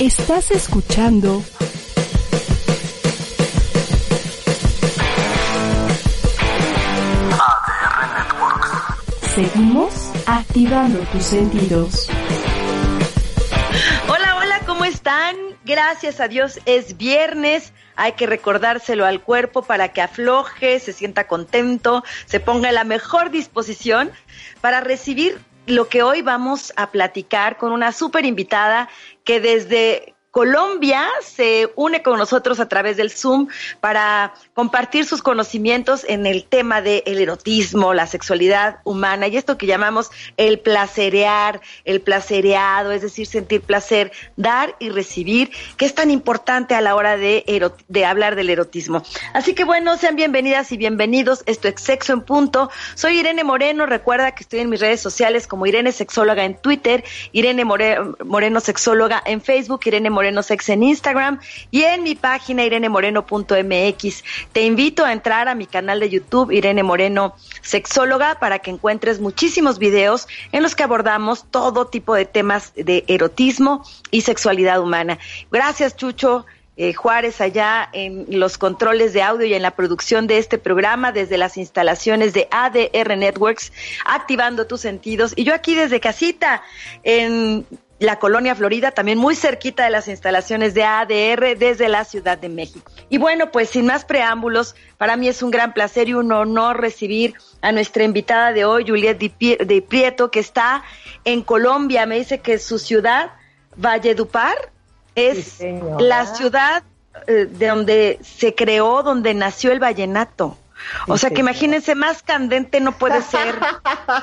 Estás escuchando. Seguimos activando tus sentidos. Hola, hola, ¿cómo están? Gracias a Dios es viernes. Hay que recordárselo al cuerpo para que afloje, se sienta contento, se ponga en la mejor disposición para recibir lo que hoy vamos a platicar con una súper invitada que desde Colombia se une con nosotros a través del Zoom para compartir sus conocimientos en el tema del erotismo, la sexualidad humana y esto que llamamos el placerear, el placereado, es decir, sentir placer, dar y recibir, que es tan importante a la hora de, hablar del erotismo. Así que bueno, sean bienvenidas y bienvenidos. Esto es Sexo en Punto. Soy Irene Moreno. Recuerda que estoy en mis redes sociales como Irene Sexóloga en Twitter, Irene Moreno Sexóloga en Facebook, Irene Moreno Sex en Instagram y en mi página irenemoreno.mx. Te invito a entrar a mi canal de YouTube Irene Moreno Sexóloga para que encuentres muchísimos videos en los que abordamos todo tipo de temas de erotismo y sexualidad humana. Gracias, Chucho. Eh, Juárez allá en los controles de audio y en la producción de este programa desde las instalaciones de ADR Networks, activando tus sentidos. Y yo aquí desde casita, en la colonia Florida, también muy cerquita de las instalaciones de ADR desde la Ciudad de México. Y bueno, pues sin más preámbulos, para mí es un gran placer y un honor recibir a nuestra invitada de hoy, Juliet de Prieto, que está en Colombia. Me dice que su ciudad, Valledupar, es la ciudad eh, de donde se creó, donde nació el vallenato. O sea que imagínense, más candente no puede ser,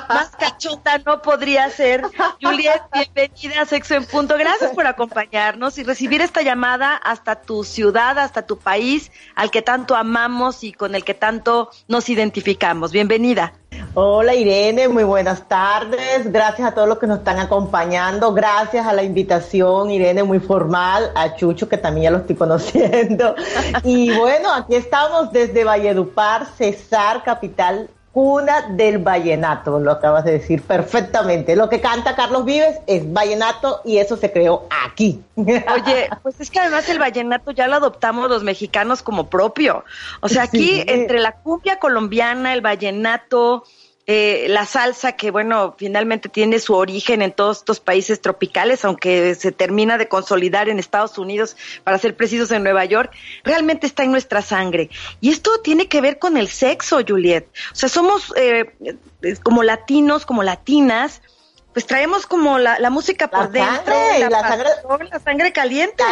más cachota no podría ser. Juliet, bienvenida a Sexo en Punto. Gracias por acompañarnos y recibir esta llamada hasta tu ciudad, hasta tu país, al que tanto amamos y con el que tanto nos identificamos. Bienvenida. Hola Irene, muy buenas tardes. Gracias a todos los que nos están acompañando. Gracias a la invitación, Irene, muy formal. A Chucho, que también ya lo estoy conociendo. Y bueno, aquí estamos desde Valledupar, Cesar, capital cuna del vallenato, lo acabas de decir perfectamente. Lo que canta Carlos Vives es vallenato y eso se creó aquí. Oye, pues es que además el vallenato ya lo adoptamos los mexicanos como propio. O sea, aquí entre la cumbia colombiana, el vallenato, eh, la salsa que, bueno, finalmente tiene su origen en todos estos países tropicales, aunque se termina de consolidar en Estados Unidos, para ser precisos en Nueva York, realmente está en nuestra sangre. Y esto tiene que ver con el sexo, Juliet. O sea, somos eh, como latinos, como latinas, pues traemos como la, la música por dentro, la, la, sangre, la sangre caliente.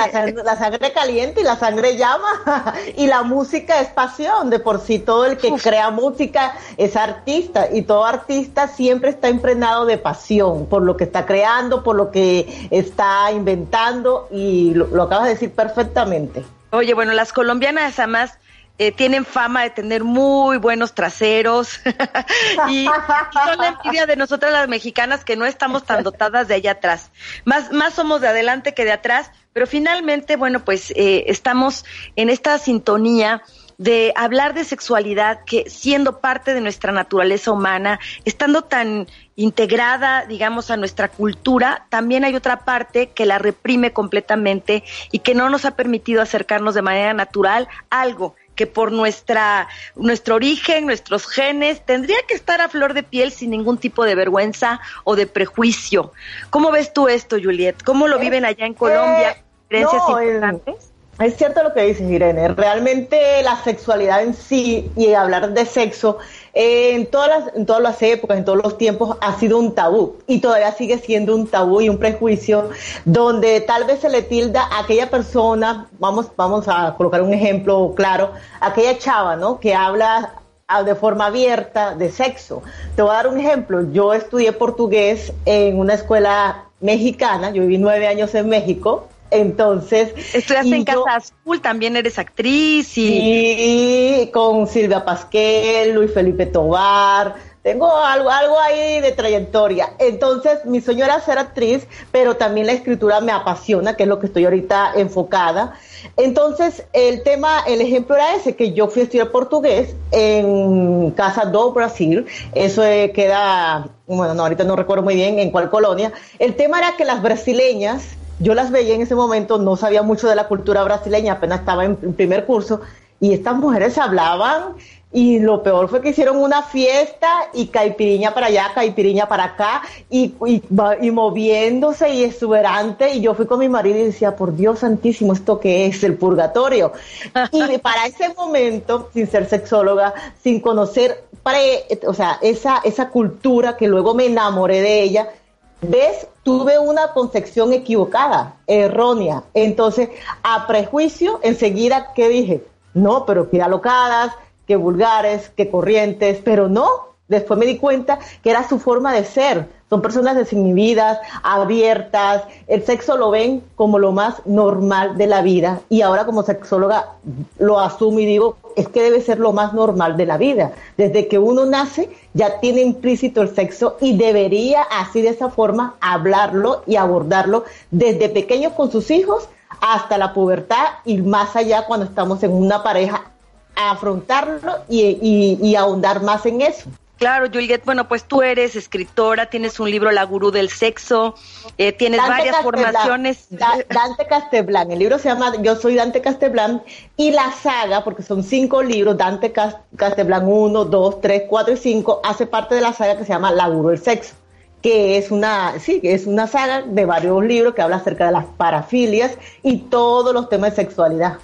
La, sangre caliente y la sangre llama. y la música es pasión. De por sí, todo el que crea música es artista. Y todo artista siempre está impregnado de pasión por lo que está creando, por lo que está inventando. Y lo, lo acabas de decir perfectamente. Oye, bueno, las colombianas además eh, tienen fama de tener muy buenos traseros y, son la envidia de nosotras las mexicanas que no estamos tan dotadas de allá atrás. Más, más somos de adelante que de atrás, pero finalmente, bueno, pues eh, estamos en esta sintonía de hablar de sexualidad que siendo parte de nuestra naturaleza humana, estando tan integrada, digamos, a nuestra cultura, también hay otra parte que la reprime completamente y que no nos ha permitido acercarnos de manera natural a algo que por nuestra, nuestro origen, nuestros genes, tendría que estar a flor de piel sin ningún tipo de vergüenza o de prejuicio. ¿Cómo ves tú esto, Juliet? ¿Cómo lo viven allá en Colombia? Eh, importantes? Es cierto lo que dices, Irene. Realmente la sexualidad en sí y hablar de sexo en todas, las, en todas las épocas, en todos los tiempos, ha sido un tabú y todavía sigue siendo un tabú y un prejuicio donde tal vez se le tilda a aquella persona, vamos, vamos a colocar un ejemplo claro, aquella chava, ¿no? Que habla de forma abierta de sexo. Te voy a dar un ejemplo. Yo estudié portugués en una escuela mexicana, yo viví nueve años en México entonces. Estudiaste en Casa Azul, también eres actriz y. Sí, con Silvia Pasquel, Luis Felipe Tobar. Tengo algo, algo ahí de trayectoria. Entonces, mi sueño era ser actriz, pero también la escritura me apasiona, que es lo que estoy ahorita enfocada. Entonces, el tema, el ejemplo era ese, que yo fui a estudiar portugués en Casa do Brasil. Eso eh, queda, bueno, no, ahorita no recuerdo muy bien en cuál colonia. El tema era que las brasileñas yo las veía en ese momento, no sabía mucho de la cultura brasileña, apenas estaba en, primer curso, y estas mujeres hablaban y lo peor fue que hicieron una fiesta y caipiriña para allá, caipiriña para acá, y, moviéndose y exuberante. Y yo fui con mi marido y decía, por Dios santísimo, ¿esto qué es? El purgatorio. y para ese momento, sin ser sexóloga, sin conocer, o sea, esa, esa cultura que luego me enamoré de ella, ¿ves? Tuve una concepción equivocada, errónea. Entonces, a prejuicio, enseguida, ¿qué dije? No, pero qué alocadas, que vulgares, que corrientes, pero no. Después me di cuenta que era su forma de ser. Son personas desinhibidas, abiertas. El sexo lo ven como lo más normal de la vida. Y ahora como sexóloga lo asumo y digo, es que debe ser lo más normal de la vida. Desde que uno nace ya tiene implícito el sexo y debería así de esa forma hablarlo y abordarlo desde pequeños con sus hijos hasta la pubertad y más allá cuando estamos en una pareja afrontarlo y, ahondar más en eso. Claro, Juliet, bueno, pues tú eres escritora, tienes un libro La Gurú del Sexo, eh, tienes varias formaciones. Dante Casteblán, el libro se llama Yo soy Dante Casteblán y la saga, porque son cinco libros, Dante Casteblán 1, 2, 3, 4 y 5, hace parte de la saga que se llama La Gurú del Sexo que es una, sí, que es una saga de varios libros que habla acerca de las parafilias y todos los temas de sexualidad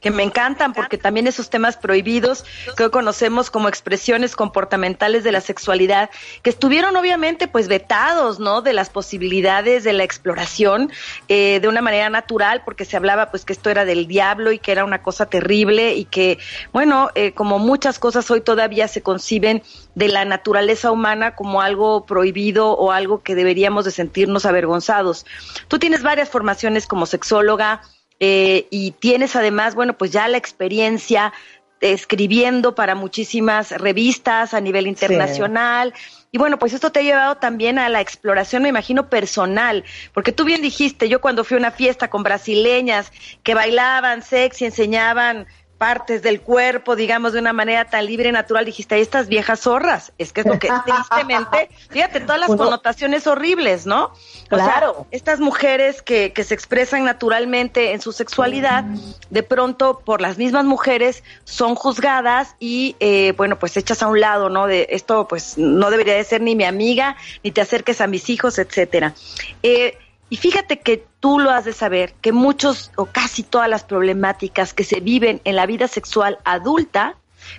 que me encantan porque también esos temas prohibidos que hoy conocemos como expresiones comportamentales de la sexualidad, que estuvieron obviamente pues vetados, ¿no? De las posibilidades de la exploración eh, de una manera natural porque se hablaba pues que esto era del diablo y que era una cosa terrible y que, bueno, eh, como muchas cosas hoy todavía se conciben de la naturaleza humana como algo prohibido o algo que deberíamos de sentirnos avergonzados. Tú tienes varias formaciones como sexóloga, eh, y tienes además, bueno, pues ya la experiencia escribiendo para muchísimas revistas a nivel internacional. Y bueno, pues esto te ha llevado también a la exploración, me imagino, personal, porque tú bien dijiste, yo cuando fui a una fiesta con brasileñas que bailaban sexy, enseñaban partes del cuerpo, digamos, de una manera tan libre y natural, dijiste, ahí estas viejas zorras. Es que es lo que tristemente, fíjate, todas las connotaciones horribles, ¿no? claro. estas mujeres que, que se expresan naturalmente en su sexualidad, de pronto por las mismas mujeres son juzgadas y, eh, bueno, pues echas a un lado, ¿no? De esto, pues no debería de ser ni mi amiga, ni te acerques a mis hijos, etcétera. Eh, y fíjate que tú lo has de saber, que muchos o casi todas las problemáticas que se viven en la vida sexual adulta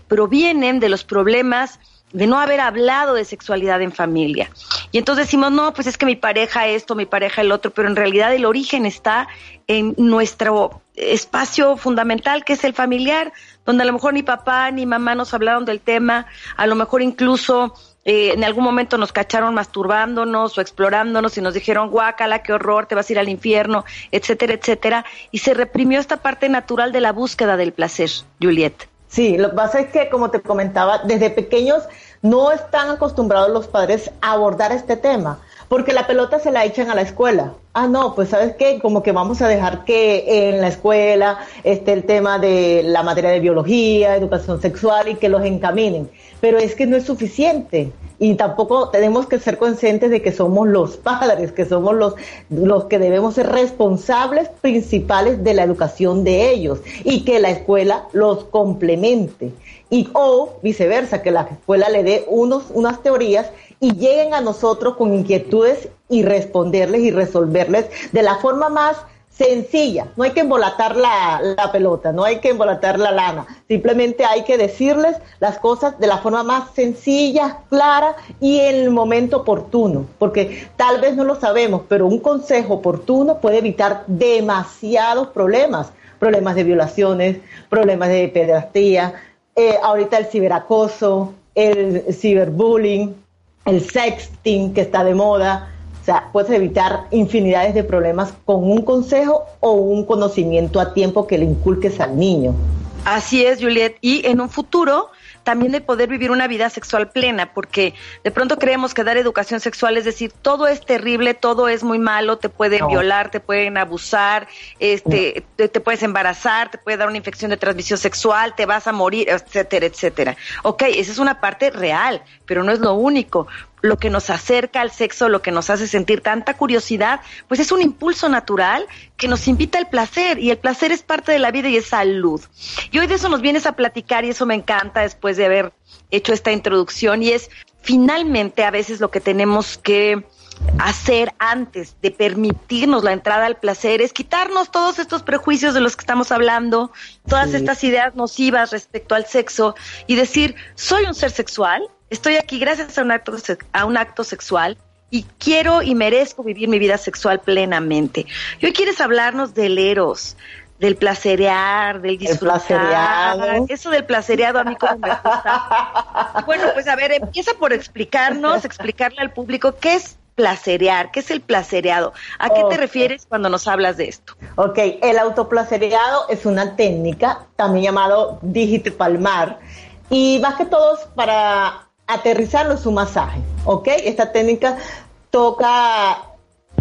provienen de los problemas de no haber hablado de sexualidad en familia. Y entonces decimos, no, pues es que mi pareja esto, mi pareja el otro, pero en realidad el origen está en nuestro espacio fundamental que es el familiar, donde a lo mejor ni papá ni mamá nos hablaron del tema, a lo mejor incluso eh, en algún momento nos cacharon masturbándonos o explorándonos y nos dijeron, guácala, qué horror, te vas a ir al infierno, etcétera, etcétera. Y se reprimió esta parte natural de la búsqueda del placer, Juliet. Sí, lo que pasa es que, como te comentaba, desde pequeños no están acostumbrados los padres a abordar este tema, porque la pelota se la echan a la escuela. Ah, no, pues sabes qué, como que vamos a dejar que en la escuela esté el tema de la materia de biología, educación sexual y que los encaminen pero es que no es suficiente y tampoco tenemos que ser conscientes de que somos los padres, que somos los, los que debemos ser responsables principales de la educación de ellos y que la escuela los complemente. Y, o viceversa, que la escuela le dé unos, unas teorías y lleguen a nosotros con inquietudes y responderles y resolverles de la forma más sencilla, no hay que embolatar la, la, pelota, no hay que embolatar la lana, simplemente hay que decirles las cosas de la forma más sencilla, clara y en el momento oportuno, porque tal vez no lo sabemos, pero un consejo oportuno puede evitar demasiados problemas, problemas de violaciones, problemas de pederastía, eh, ahorita el ciberacoso, el ciberbullying, el sexting que está de moda, o sea, puedes evitar infinidades de problemas con un consejo o un conocimiento a tiempo que le inculques al niño. Así es, Juliet. Y en un futuro también de poder vivir una vida sexual plena, porque de pronto creemos que dar educación sexual es decir, todo es terrible, todo es muy malo, te pueden violar, te pueden abusar, este, te, te, puedes embarazar, te puede dar una infección de transmisión sexual, te vas a morir, etcétera, etcétera. Ok, esa es una parte real, pero no es lo único lo que nos acerca al sexo, lo que nos hace sentir tanta curiosidad, pues es un impulso natural que nos invita al placer y el placer es parte de la vida y es salud. Y hoy de eso nos vienes a platicar y eso me encanta después de haber hecho esta introducción y es finalmente a veces lo que tenemos que hacer antes de permitirnos la entrada al placer es quitarnos todos estos prejuicios de los que estamos hablando, todas estas ideas nocivas respecto al sexo y decir, soy un ser sexual, estoy aquí gracias a un acto, a un acto sexual y quiero y merezco vivir mi vida sexual plenamente. Y hoy quieres hablarnos del eros, del placerear, del disfrutar. Eso del placereado a mí como me gusta. Bueno, pues a ver, empieza por explicarnos, explicarle al público qué es placerear, qué es el placereado. ¿A qué te refieres cuando nos hablas de esto? Ok, el autoplacereado es una técnica, también llamado dígito palmar, y más que todo para aterrizarlo es un masaje, ¿ok? Esta técnica toca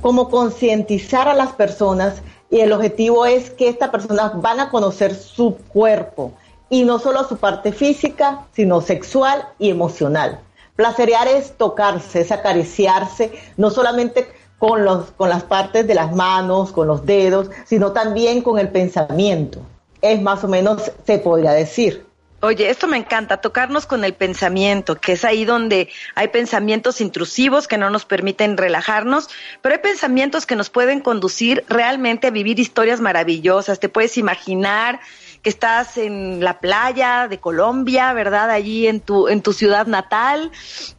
como concientizar a las personas y el objetivo es que estas personas van a conocer su cuerpo y no solo su parte física, sino sexual y emocional. Placerear es tocarse, es acariciarse, no solamente con, los, con las partes de las manos, con los dedos, sino también con el pensamiento. Es más o menos, se podría decir. Oye, esto me encanta, tocarnos con el pensamiento, que es ahí donde hay pensamientos intrusivos que no nos permiten relajarnos, pero hay pensamientos que nos pueden conducir realmente a vivir historias maravillosas. Te puedes imaginar que estás en la playa de Colombia, ¿verdad? Allí en tu, en tu ciudad natal,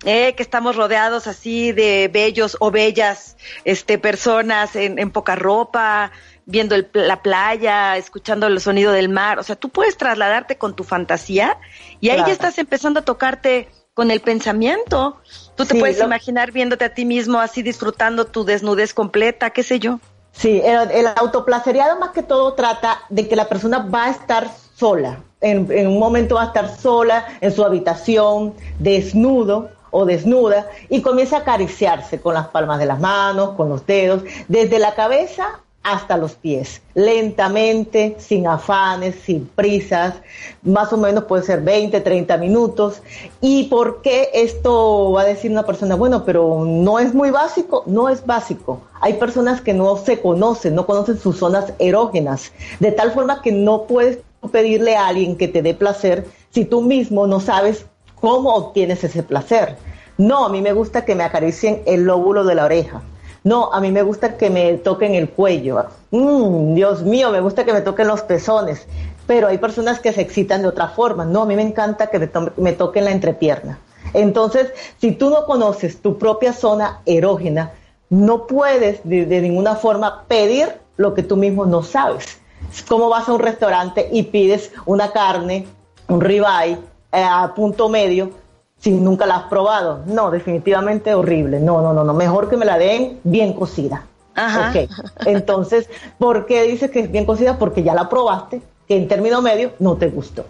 eh, que estamos rodeados así de bellos o bellas este, personas en, en poca ropa, viendo la playa, escuchando el sonido del mar. O sea, tú puedes trasladarte con tu fantasía y ahí ya estás empezando a tocarte con el pensamiento. Tú te puedes imaginar viéndote a ti mismo así disfrutando tu desnudez completa, qué sé yo. Sí, el, el autoplaceriado más que todo trata de que la persona va a estar sola. En, en un momento va a estar sola en su habitación, desnudo o desnuda, y comienza a acariciarse con las palmas de las manos, con los dedos, desde la cabeza hasta los pies, lentamente, sin afanes, sin prisas, más o menos puede ser 20, 30 minutos. ¿Y por qué esto va a decir una persona, bueno, pero no es muy básico? No es básico. Hay personas que no se conocen, no conocen sus zonas erógenas, de tal forma que no puedes pedirle a alguien que te dé placer si tú mismo no sabes cómo obtienes ese placer. No, a mí me gusta que me acaricien el lóbulo de la oreja no, a mí me gusta que me toquen el cuello. Mm, Dios mío, me gusta que me toquen los pezones. Pero hay personas que se excitan de otra forma. No, a mí me encanta que me, toquen la entrepierna. Entonces, si tú no conoces tu propia zona erógena, no puedes de, ninguna forma pedir lo que tú mismo no sabes. ¿Cómo vas a un restaurante y pides una carne, un ribeye eh, a punto medio si nunca la has probado. No, definitivamente horrible. No, no, no, no. Mejor que me la den bien cocida. Ajá. Ok. Entonces, ¿por qué dices que es bien cocida? Porque ya la probaste, que en término medio no te gustó.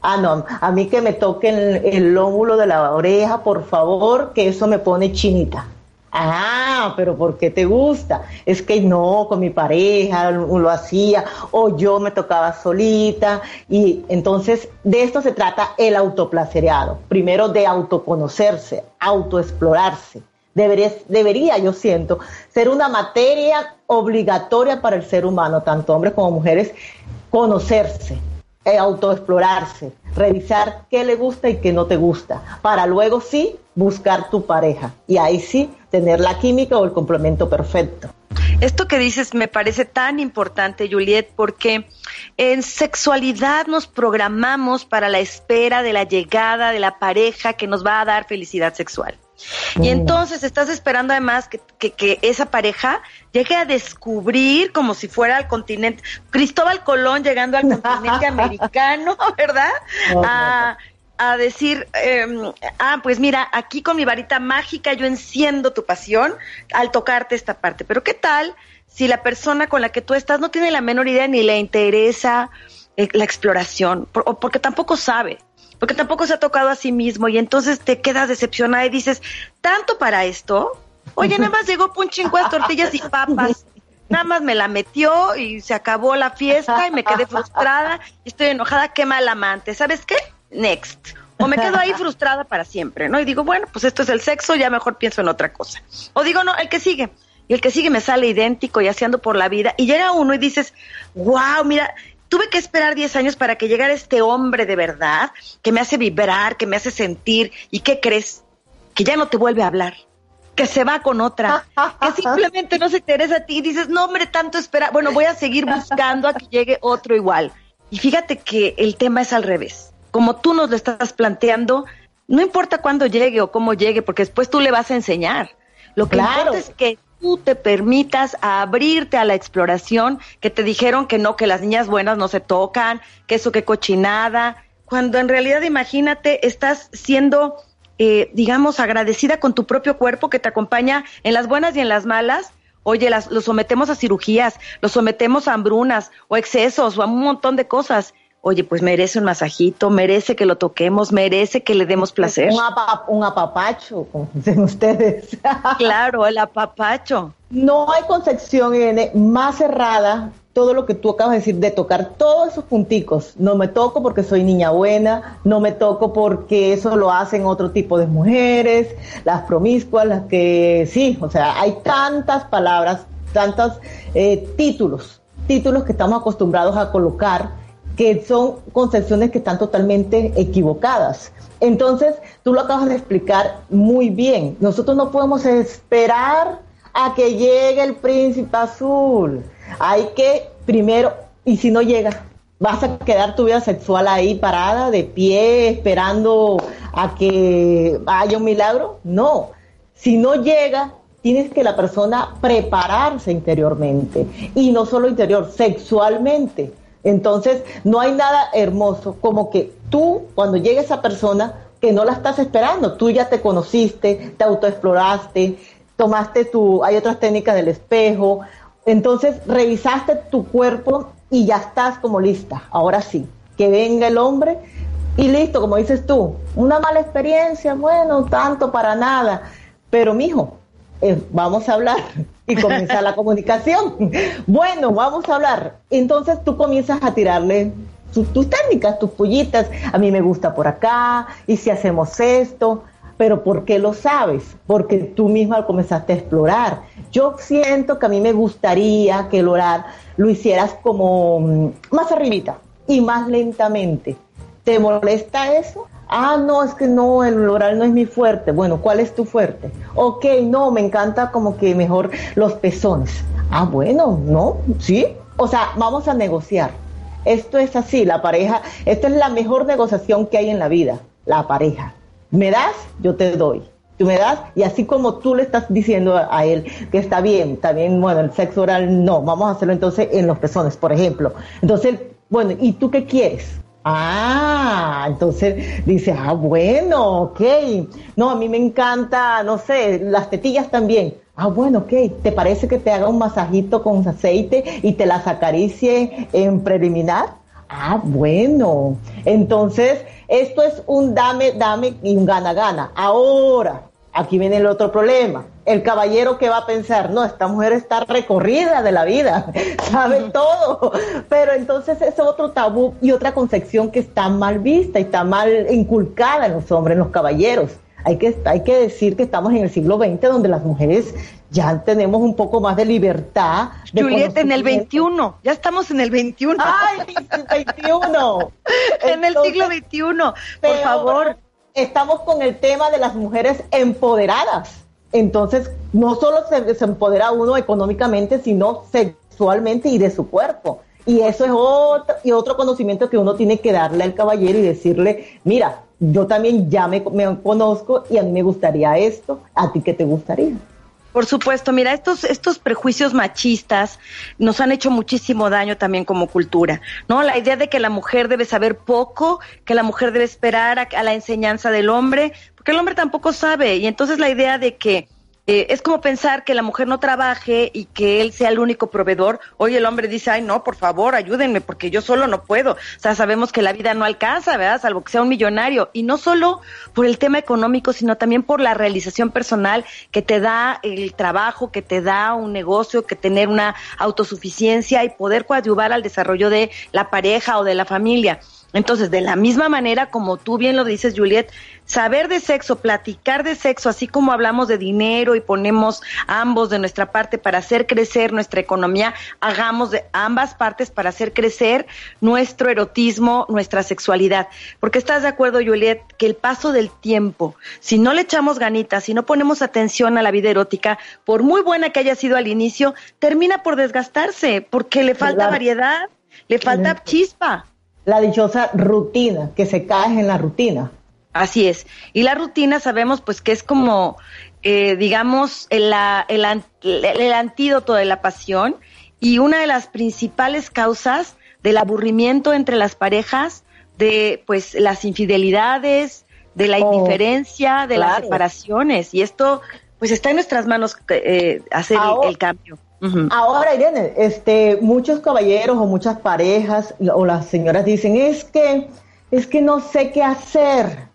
Ah, no, a mí que me toquen el, el lóbulo de la oreja, por favor, que eso me pone chinita. Ah, pero ¿por qué te gusta? Es que no, con mi pareja lo, hacía, o yo me tocaba solita, y entonces de esto se trata el autoplacereado. Primero de autoconocerse, autoexplorarse. Debería, debería, yo siento, ser una materia obligatoria para el ser humano, tanto hombres como mujeres, conocerse, eh, autoexplorarse, revisar qué le gusta y qué no te gusta, para luego sí buscar tu pareja y ahí sí tener la química o el complemento perfecto. Esto que dices me parece tan importante, Juliet, porque en sexualidad nos programamos para la espera de la llegada de la pareja que nos va a dar felicidad sexual. Y mm. entonces estás esperando además que, que, esa pareja llegue a descubrir como si fuera al continente, Cristóbal Colón llegando al continente americano, ¿verdad? a, a, decir, em, ah, pues mira, aquí con mi varita mágica yo enciendo tu pasión al tocarte esta parte. Pero ¿qué tal si la persona con la que tú estás no tiene la menor idea ni le interesa eh, la exploración, o porque tampoco sabe? porque tampoco se ha tocado a sí mismo y entonces te quedas decepcionada y dices, tanto para esto, oye, nada más llegó un chingo de tortillas y papas, nada más me la metió y se acabó la fiesta y me quedé frustrada y estoy enojada, qué mal amante, ¿sabes qué? Next. O me quedo ahí frustrada para siempre, ¿no? Y digo, bueno, pues esto es el sexo, ya mejor pienso en otra cosa. O digo, no, el que sigue. Y el que sigue me sale idéntico y haciendo por la vida. Y llega uno y dices, wow, mira, tuve que esperar 10 años para que llegara este hombre de verdad, que me hace vibrar, que me hace sentir. ¿Y qué crees? Que ya no te vuelve a hablar que se va con otra, que simplemente no se interesa a ti y dices, no hombre, tanto espera, bueno, voy a seguir buscando a que llegue otro igual. Y fíjate que el tema es al revés. Como tú nos lo estás planteando, no importa cuándo llegue o cómo llegue, porque después tú le vas a enseñar. Lo que importa es que tú te permitas abrirte a la exploración, que te dijeron que no, que las niñas buenas no se tocan, que eso que cochinada, cuando en realidad imagínate, estás siendo eh, digamos, agradecida con tu propio cuerpo que te acompaña en las buenas y en las malas. Oye, las, lo sometemos a cirugías, lo sometemos a hambrunas o excesos o a un montón de cosas. Oye, pues merece un masajito, merece que lo toquemos, merece que le demos placer. Un, un apapacho, como dicen ustedes. claro, el apapacho. No hay concepción más cerrada todo lo que tú acabas de decir, de tocar todos esos punticos. No me toco porque soy niña buena, no me toco porque eso lo hacen otro tipo de mujeres, las promiscuas, las que sí, o sea, hay tantas palabras, tantos eh, títulos, títulos que estamos acostumbrados a colocar que son concepciones que están totalmente equivocadas. Entonces, tú lo acabas de explicar muy bien. Nosotros no podemos esperar a que llegue el príncipe azul hay que primero, y si no llega, vas a quedar tu vida sexual ahí parada, de pie, esperando a que haya un milagro. No, si no llega, tienes que la persona prepararse interiormente y no solo interior, sexualmente. Entonces, no hay nada hermoso como que tú, cuando llegue esa persona, que no la estás esperando, tú ya te conociste, te autoexploraste, tomaste tu, hay otras técnicas del espejo, entonces revisaste tu cuerpo y ya estás como lista. Ahora sí, que venga el hombre y listo, como dices tú, una mala experiencia, bueno, tanto para nada. Pero mijo, eh, vamos a hablar y comienza la comunicación. Bueno, vamos a hablar. Entonces tú comienzas a tirarle tus técnicas, tus pollitas. A mí me gusta por acá, y si hacemos esto, pero ¿por qué lo sabes? Porque tú misma comenzaste a explorar. Yo siento que a mí me gustaría que el orar lo hicieras como mm, más arribita y más lentamente. ¿Te molesta eso? Ah, no, es que no, el oral no es mi fuerte. Bueno, ¿cuál es tu fuerte? Ok, no, me encanta como que mejor los pezones. Ah, bueno, no, sí. O sea, vamos a negociar. Esto es así, la pareja, esta es la mejor negociación que hay en la vida, la pareja me das, yo te doy. Tú me das, y así como tú le estás diciendo a, él que está bien, bien, bueno, el sexo oral no, vamos a hacerlo entonces en los pezones, por ejemplo. Entonces, bueno, ¿y tú qué quieres? Ah, entonces dice, ah, bueno, ok. No, a mí me encanta, no sé, las tetillas también. Ah, bueno, ok. ¿Te parece que te haga un masajito con aceite y te las acaricie en preliminar? Ah, bueno. Entonces, esto es un dame, dame y un gana, gana. Ahora, aquí viene el otro problema. El caballero que va a pensar, no, esta mujer está recorrida de la vida, sabe todo. Pero entonces es otro tabú y otra concepción que está mal vista y está mal inculcada en los hombres, en los caballeros. Hay que, hay que decir que estamos en el siglo XX donde las mujeres ya tenemos un poco más de libertad. Julieta, en el 21, ya estamos en el 21. ¡Ay, el 21! en el siglo XXI, por favor. Estamos con el tema de las mujeres empoderadas. Entonces, no solo se, se empodera uno económicamente, sino sexualmente y de su cuerpo. Y eso es otro, y otro conocimiento que uno tiene que darle al caballero y decirle, mira, yo también ya me, me conozco y a mí me gustaría esto, ¿a ti qué te gustaría? Por supuesto, mira, estos, estos prejuicios machistas nos han hecho muchísimo daño también como cultura, ¿no? La idea de que la mujer debe saber poco, que la mujer debe esperar a, la enseñanza del hombre, porque el hombre tampoco sabe, y entonces la idea de que eh, es como pensar que la mujer no trabaje y que él sea el único proveedor. Hoy el hombre dice, ay, no, por favor, ayúdenme, porque yo solo no puedo. O sea, sabemos que la vida no alcanza, ¿verdad? Salvo que sea un millonario. Y no solo por el tema económico, sino también por la realización personal que te da el trabajo, que te da un negocio, que tener una autosuficiencia y poder coadyuvar al desarrollo de la pareja o de la familia. Entonces, de la misma manera, como tú bien lo dices, Juliet, saber de sexo, platicar de sexo, así como hablamos de dinero y ponemos ambos de nuestra parte para hacer crecer nuestra economía, hagamos de ambas partes para hacer crecer nuestro erotismo, nuestra sexualidad. Porque estás de acuerdo, Juliet, que el paso del tiempo, si no le echamos ganitas, si no ponemos atención a la vida erótica, por muy buena que haya sido al inicio, termina por desgastarse, porque le falta variedad, le falta chispa la dichosa rutina, que se cae en la rutina. Así es. Y la rutina sabemos pues que es como, eh, digamos, el, el, el, antídoto de la pasión y una de las principales causas del aburrimiento entre las parejas, de pues las infidelidades, de la oh, indiferencia, de las separaciones. Y esto pues está en nuestras manos eh, hacer el cambio. Ahora, Irene, este, muchos caballeros o muchas parejas o las señoras dicen, es que, es que no sé qué hacer,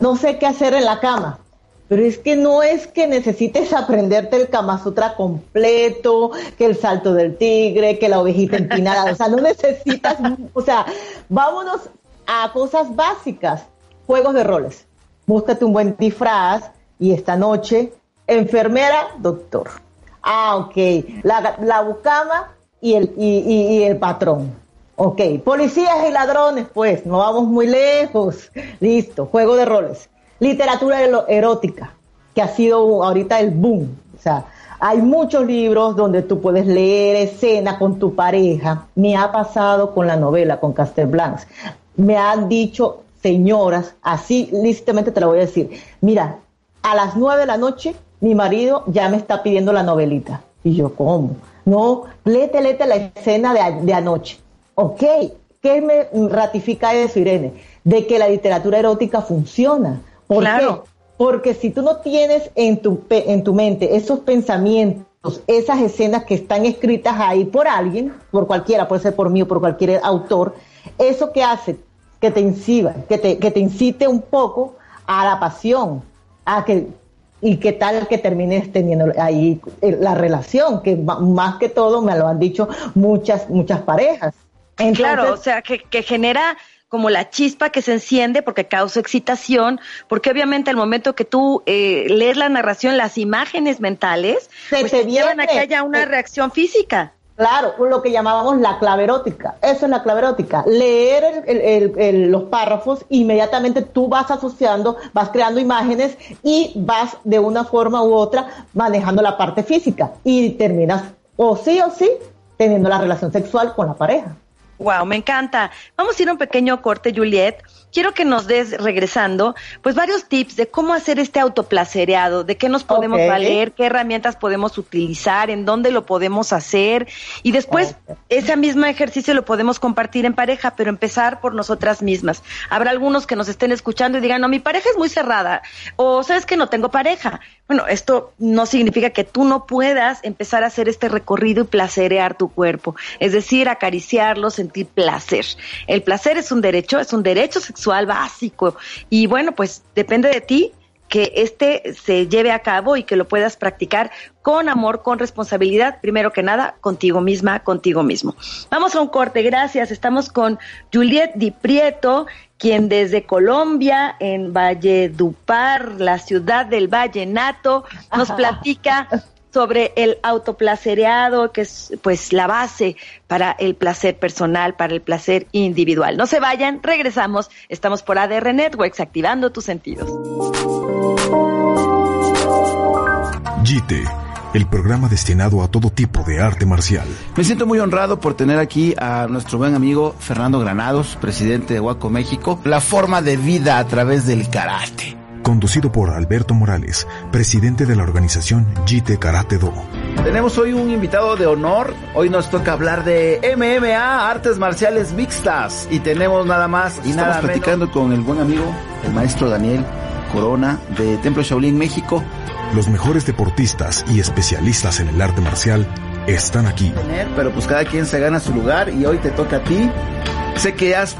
no sé qué hacer en la cama. Pero es que no es que necesites aprenderte el Kama Sutra completo, que el salto del tigre, que la ovejita empinada, o sea, no necesitas, o sea, vámonos a cosas básicas, juegos de roles. Búscate un buen disfraz y esta noche, enfermera, doctor Ah, ok. La, la y el, y, el patrón. Ok. Policías y ladrones, pues, no vamos muy lejos. Listo. Juego de roles. Literatura erótica, que ha sido ahorita el boom. O sea, hay muchos libros donde tú puedes leer escena con tu pareja. Me ha pasado con la novela, con Castelblancs. Me han dicho señoras, así lícitamente te lo voy a decir, mira, a las nueve de la noche mi marido ya me está pidiendo la novelita. Y yo, ¿cómo? No, léete, léete la escena de, anoche. Ok, ¿qué me ratifica eso, Irene? De que la literatura erótica funciona. ¿Por claro. qué? Porque si tú no tienes en tu, en tu mente esos pensamientos, esas escenas que están escritas ahí por alguien, por cualquiera, puede ser por mí o por cualquier autor, eso que hace que te inciba, que te, que te incite un poco a la pasión, a que y qué tal que termines teniendo ahí eh, la relación, que más que todo me lo han dicho muchas, muchas parejas. claro, o sea, que, que genera como la chispa que se enciende porque causa excitación, porque obviamente al momento que tú eh, lees la narración, las imágenes mentales, se pues te, llevan a que haya una reacción física. Claro, lo que llamábamos la clave erótica. Eso es la clave erótica. Leer los párrafos, inmediatamente tú vas asociando, vas creando imágenes y vas de una forma u otra manejando la parte física y terminas o sí o sí teniendo la relación sexual con la pareja. Wow, me encanta. Vamos a ir a un pequeño corte, Juliet. Quiero que nos des, regresando, pues varios tips de cómo hacer este autoplacereado, de qué nos podemos valer, qué herramientas podemos utilizar, en dónde lo podemos hacer. Y después, ese mismo ejercicio lo podemos compartir en pareja, pero empezar por nosotras mismas. Habrá algunos que nos estén escuchando y digan, no, mi pareja es muy cerrada. O sabes que no tengo pareja. Bueno, esto no significa que tú no puedas empezar a hacer este recorrido y placerear tu cuerpo. Es decir, acariciarlo, sentir placer. El placer es un derecho, es un derecho sexual básico. Y bueno, pues depende de ti que este se lleve a cabo y que lo puedas practicar con amor, con responsabilidad, primero que nada, contigo misma, contigo mismo. Vamos a un corte, gracias. Estamos con Juliet Di Prieto, quien desde Colombia, en Valledupar, la ciudad del Vallenato, nos platica sobre el autoplacereado, que es pues la base para el placer personal, para el placer individual. No se vayan, regresamos. Estamos por ADR Networks, activando tus sentidos. GITE, el programa destinado a todo tipo de arte marcial. Me siento muy honrado por tener aquí a nuestro buen amigo Fernando Granados, presidente de Huaco México, la forma de vida a través del karate conducido por Alberto Morales, presidente de la organización JITE Karate Do. Tenemos hoy un invitado de honor. Hoy nos toca hablar de MMA, artes marciales mixtas. Y tenemos nada más y nada platicando con el buen amigo, el maestro Daniel Corona de Templo Shaolin México. Los mejores deportistas y especialistas en el arte marcial están aquí. Pero pues cada quien se gana su lugar y hoy te toca a ti. Sé que has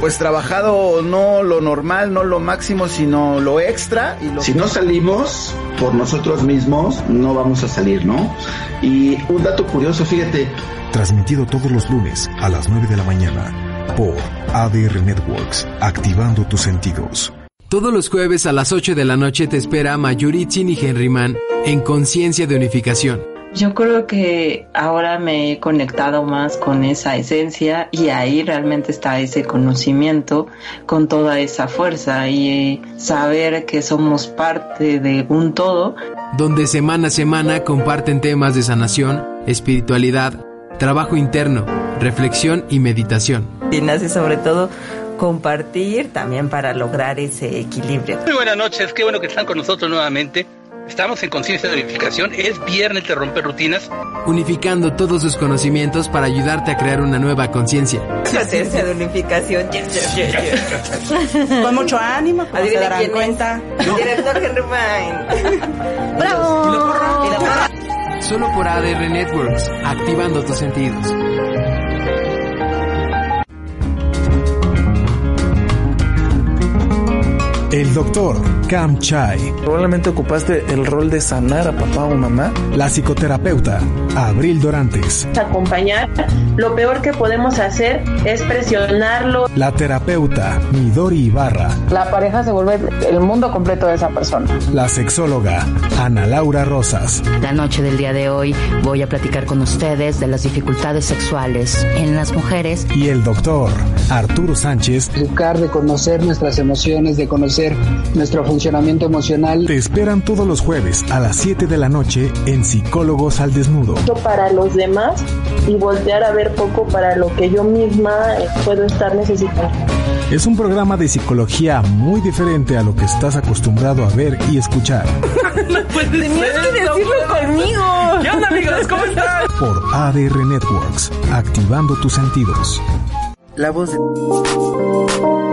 pues trabajado no lo normal, no lo máximo, sino lo extra. Y lo si no salimos por nosotros mismos, no vamos a salir, ¿no? Y un dato curioso, fíjate. Transmitido todos los lunes a las 9 de la mañana por ADR Networks, activando tus sentidos. Todos los jueves a las 8 de la noche te espera Mayuritzin y Henry Mann en Conciencia de Unificación. Yo creo que ahora me he conectado más con esa esencia y ahí realmente está ese conocimiento con toda esa fuerza y saber que somos parte de un todo. Donde semana a semana comparten temas de sanación, espiritualidad, trabajo interno, reflexión y meditación. Y nace sobre todo compartir también para lograr ese equilibrio. Muy buenas noches, qué bueno que están con nosotros nuevamente. Estamos en Conciencia de Unificación, es viernes de romper rutinas. Unificando todos sus conocimientos para ayudarte a crear una nueva conciencia. Conciencia de Unificación, Con mucho ánimo, como se darán cuenta. Director Henry ¡Bravo! Solo por ADR Networks, activando tus sentidos. El doctor Cam Chai. Probablemente ocupaste el rol de sanar a papá o mamá. La psicoterapeuta Abril Dorantes. Acompañar, lo peor que podemos hacer es presionarlo. La terapeuta Midori Ibarra. La pareja se vuelve el mundo completo de esa persona. La sexóloga Ana Laura Rosas. La noche del día de hoy voy a platicar con ustedes de las dificultades sexuales en las mujeres. Y el doctor Arturo Sánchez. Educar de conocer nuestras emociones, de conocer nuestro funcionamiento emocional. Te esperan todos los jueves a las 7 de la noche en Psicólogos al Desnudo. Para los demás y voltear a ver poco para lo que yo misma puedo estar necesitando. Es un programa de psicología muy diferente a lo que estás acostumbrado a ver y escuchar. no Tenías que decirlo conmigo. ¿Qué onda, amigos? ¿Cómo están? Por ADR Networks, activando tus sentidos. La voz de...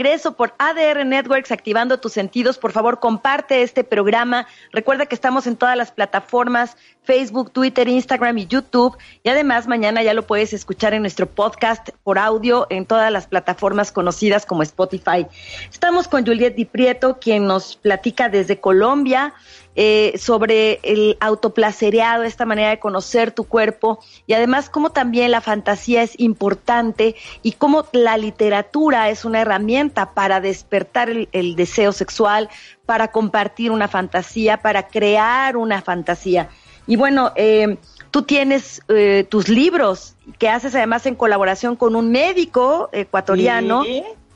regreso por ADR Networks, activando tus sentidos. Por favor, comparte este programa. Recuerda que estamos en todas las plataformas, Facebook, Twitter, Instagram y YouTube. Y además, mañana ya lo puedes escuchar en nuestro podcast por audio en todas las plataformas conocidas como Spotify. Estamos con Juliet Di Prieto, quien nos platica desde Colombia eh, sobre el autoplacereado, esta manera de conocer tu cuerpo y además cómo también la fantasía es importante y cómo la literatura es una herramienta para despertar el, deseo sexual, para compartir una fantasía, para crear una fantasía. Y bueno, eh, tú tienes eh, tus libros que haces además en colaboración con un médico ecuatoriano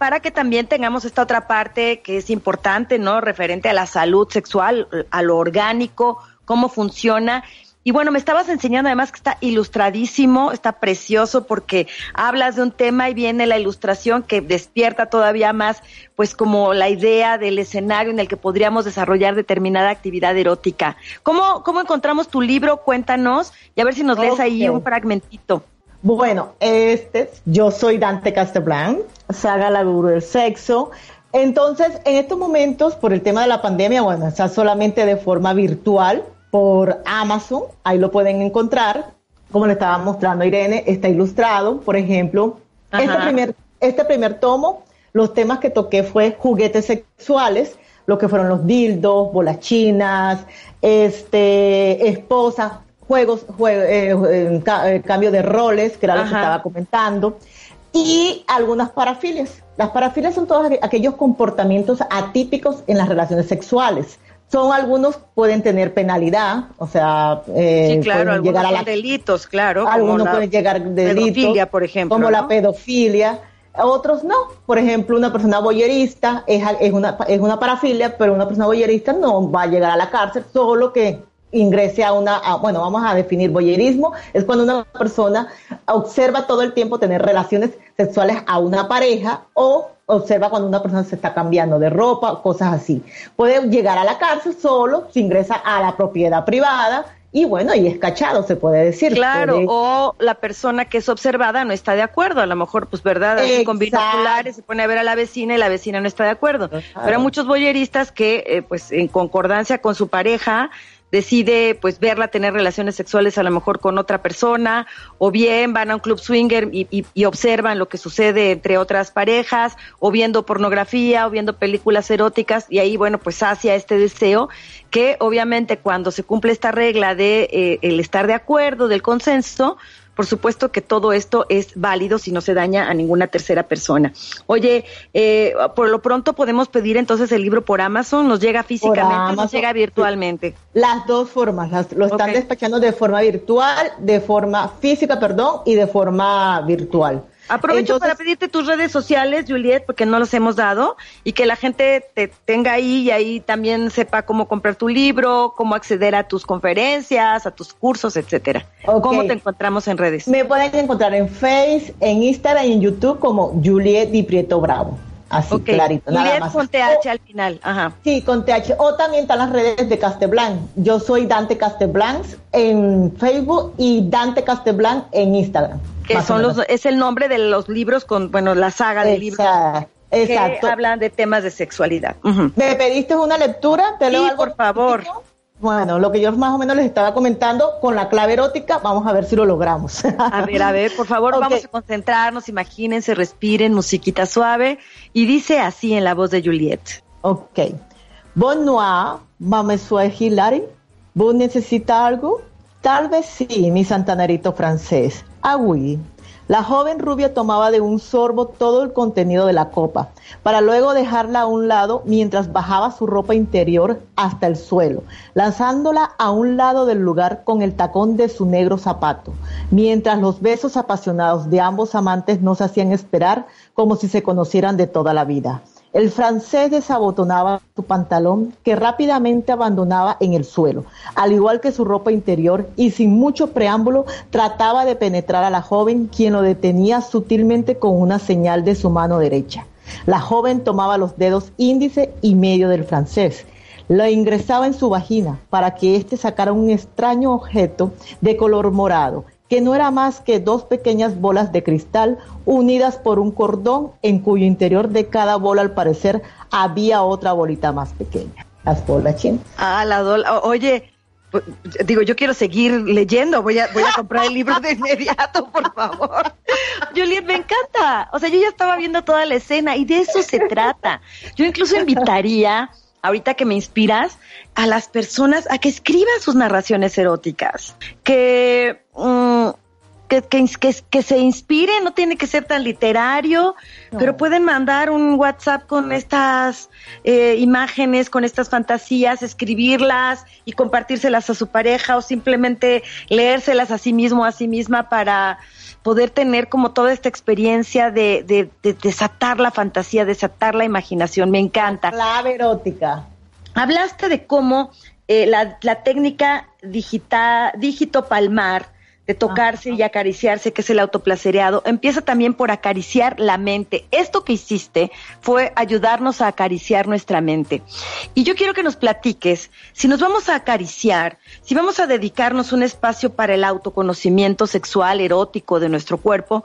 para que también tengamos esta otra parte que es importante, ¿no? Referente a la salud sexual, a lo orgánico, cómo funciona. Y bueno, me estabas enseñando además que está ilustradísimo, está precioso porque hablas de un tema y viene la ilustración que despierta todavía más, pues como la idea del escenario en el que podríamos desarrollar determinada actividad erótica. ¿Cómo, cómo encontramos tu libro? Cuéntanos y a ver si nos lees ahí un fragmentito. Bueno, este, yo soy Dante Castelblanc, saga La Guru del Sexo. Entonces, en estos momentos, por el tema de la pandemia, bueno, está solamente de forma virtual por Amazon, ahí lo pueden encontrar. Como le estaba mostrando Irene, está ilustrado, por ejemplo. Este primer, este primer tomo, los temas que toqué fue juguetes sexuales, lo que fueron los dildos, bolas chinas, este, esposas, juegos, eh, eh, cambio de roles, que era lo que estaba comentando, y algunas parafilias. Las parafilias son todos aquellos comportamientos atípicos en las relaciones sexuales. Son algunos pueden tener penalidad, o sea, eh, pueden llegar a la, delitos, claro. Algunos pueden llegar delitos, pedofilia, por ejemplo, como la pedofilia. Otros no. Por ejemplo, una persona boyerista es, es, una, es una parafilia, pero una persona boyerista no va a llegar a la cárcel, solo que ingrese a una, a- bueno, vamos a definir boyerismo, es cuando una persona observa todo el tiempo tener relaciones sexuales a una pareja o observa cuando una persona se está cambiando de ropa, cosas así. Puede llegar a la cárcel solo, se ingresa a la propiedad privada y bueno, y es cachado, se puede decir. Claro, Puede- o la persona que es observada no está de acuerdo, a lo mejor, pues verdad, así con binoculares se pone a ver a la vecina y la vecina no está de acuerdo. Pero hay muchos boyeristas que, eh, pues en concordancia con su pareja, decide pues verla tener relaciones sexuales a lo mejor con otra persona, o bien van a un club swinger y, y- y observan lo que sucede entre otras parejas, o viendo pornografía, o viendo películas eróticas, y ahí, bueno, pues hacia este deseo, que obviamente cuando se cumple esta regla de eh, el estar de acuerdo, del consenso, por supuesto que todo esto es válido si no se daña a ninguna tercera persona. Oye, eh, por lo pronto podemos pedir entonces el libro por Amazon, nos llega físicamente, nos Amazon, llega virtualmente. Las dos formas, las- lo están despachando de forma virtual, de forma física, perdón, y de forma virtual. Aprovecho Entonces- para pedirte tus redes sociales, Juliet, porque no los hemos dado, y que la gente te tenga ahí y ahí también sepa cómo comprar tu libro, cómo acceder a tus conferencias, a tus cursos, etcétera. Ok. ¿Cómo te encontramos en redes? Me pueden encontrar en Face, en Instagram y en YouTube como Juliet Di Prieto Bravo. Así, Ok. clarito, nada Juliet más. con TH al final. Ajá. Sí, con TH. O también están las redes de Casteblanc. Yo soy Dante Casteblanc en Facebook y Dante Casteblanc en Instagram. Que son los es el nombre de los libros con bueno la saga de libros Exacto, que hablan de temas de sexualidad. ¿Me pediste una lectura? ¿Te leo Sí, algo por favor. Bueno, lo que yo más o menos les estaba comentando con la clave erótica, vamos a ver si lo logramos. A ver, a ver, por favor, vamos a concentrarnos, imagínense, respiren, musiquita suave y dice así en la voz de Juliet. Ok. Bon noir, mamesué Hilary. ¿Vos necesitas algo? Tal vez sí, mi santanerito francés. Oui. La joven rubia tomaba de un sorbo todo el contenido de la copa, para luego dejarla a un lado mientras bajaba su ropa interior hasta el suelo, lanzándola a un lado del lugar con el tacón de su negro zapato, mientras los besos apasionados de ambos amantes no se hacían esperar como si se conocieran de toda la vida. El francés desabotonaba su pantalón que rápidamente abandonaba en el suelo, al igual que su ropa interior, y sin mucho preámbulo trataba de penetrar a la joven, quien lo detenía sutilmente con una señal de su mano derecha. La joven tomaba los dedos índice y medio del francés, lo ingresaba en su vagina para que éste sacara un extraño objeto de color morado, que no era más que dos pequeñas bolas de cristal unidas por un cordón en cuyo interior de cada bola al parecer había otra bolita más pequeña. Las bolas chin. Ah, la dol- o- Oye, pues, digo, yo quiero seguir leyendo, voy a, voy a comprar el libro de inmediato, por favor. Juliet, me encanta. O sea, yo ya estaba viendo toda la escena y de eso se trata. Yo incluso invitaría, ahorita que me inspiras, a las personas a que escriban sus narraciones eróticas, que... mm, que, que, que, que se inspire, no tiene que ser tan literario, pero pueden mandar un WhatsApp con estas eh, imágenes, con estas fantasías, escribirlas y compartírselas a su pareja o simplemente leérselas a sí mismo, a sí misma para poder tener como toda esta experiencia de, de, de desatar la fantasía, desatar la imaginación. Me encanta. Clave erótica. Hablaste de cómo eh, la, la técnica digita, dígito palmar, de tocarse y acariciarse, que es el autoplacereado, empieza también por acariciar la mente. Esto que hiciste fue ayudarnos a acariciar nuestra mente. Y yo quiero que nos platiques, si nos vamos a acariciar, si vamos a dedicarnos un espacio para el autoconocimiento sexual, erótico de nuestro cuerpo,